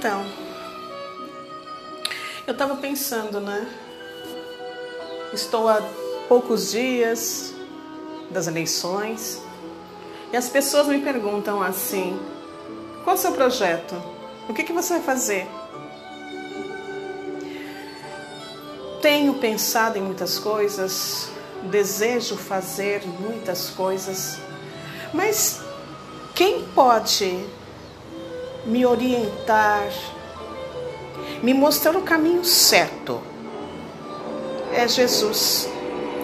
Então, eu estava pensando, né? Estou há poucos dias das eleições e as pessoas me perguntam assim: qual o seu projeto? O que, que você vai fazer? Tenho pensado em muitas coisas, desejo fazer muitas coisas, mas quem pode me orientar, me mostrar o caminho certo? É Jesus.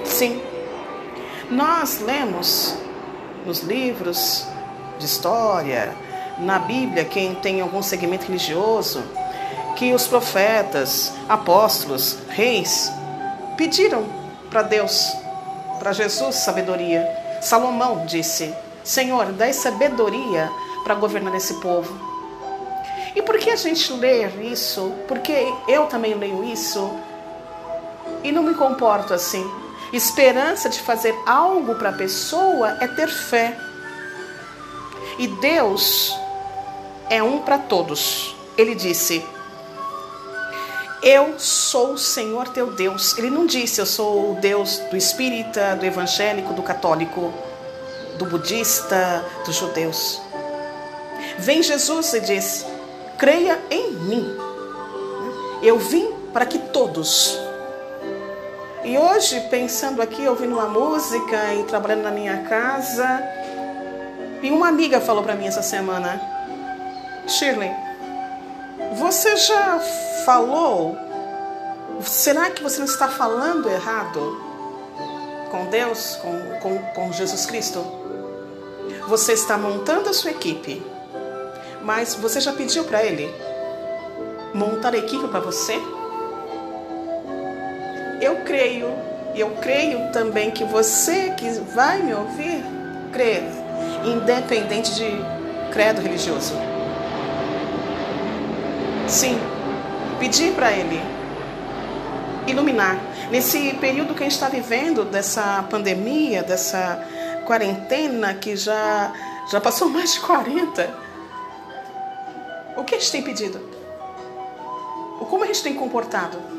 Sim. Nós lemos nos livros de história, na Bíblia, quem tem algum segmento religioso, que os profetas, apóstolos, reis pediram para Deus, para Jesus, sabedoria. Salomão disse: Senhor, dai sabedoria para governar esse povo. E por que a gente lê isso? Porque eu também leio isso e não me comporto assim. Esperança de fazer algo para a pessoa é ter fé. E Deus é um para todos. Ele disse: Eu sou o Senhor teu Deus. Ele não disse eu sou o Deus do espírita, do evangélico, do católico, do budista, dos judeus. Vem Jesus e diz: Creia em mim. Eu vim para que todos. E hoje, pensando aqui, ouvindo uma música e trabalhando na minha casa, e uma amiga falou para mim essa semana: Shirley, você já falou? Será que você não está falando errado com Deus, com, com, com Jesus Cristo? Você está montando a sua equipe, mas você já pediu para Ele montar a equipe para você? Eu creio, e eu creio também que você que vai me ouvir, crê, independente de credo religioso. Sim, pedir para Ele iluminar. Nesse período que a gente está vivendo, dessa pandemia, dessa quarentena que já, já passou mais de 40, o que a gente tem pedido? Como a gente tem comportado?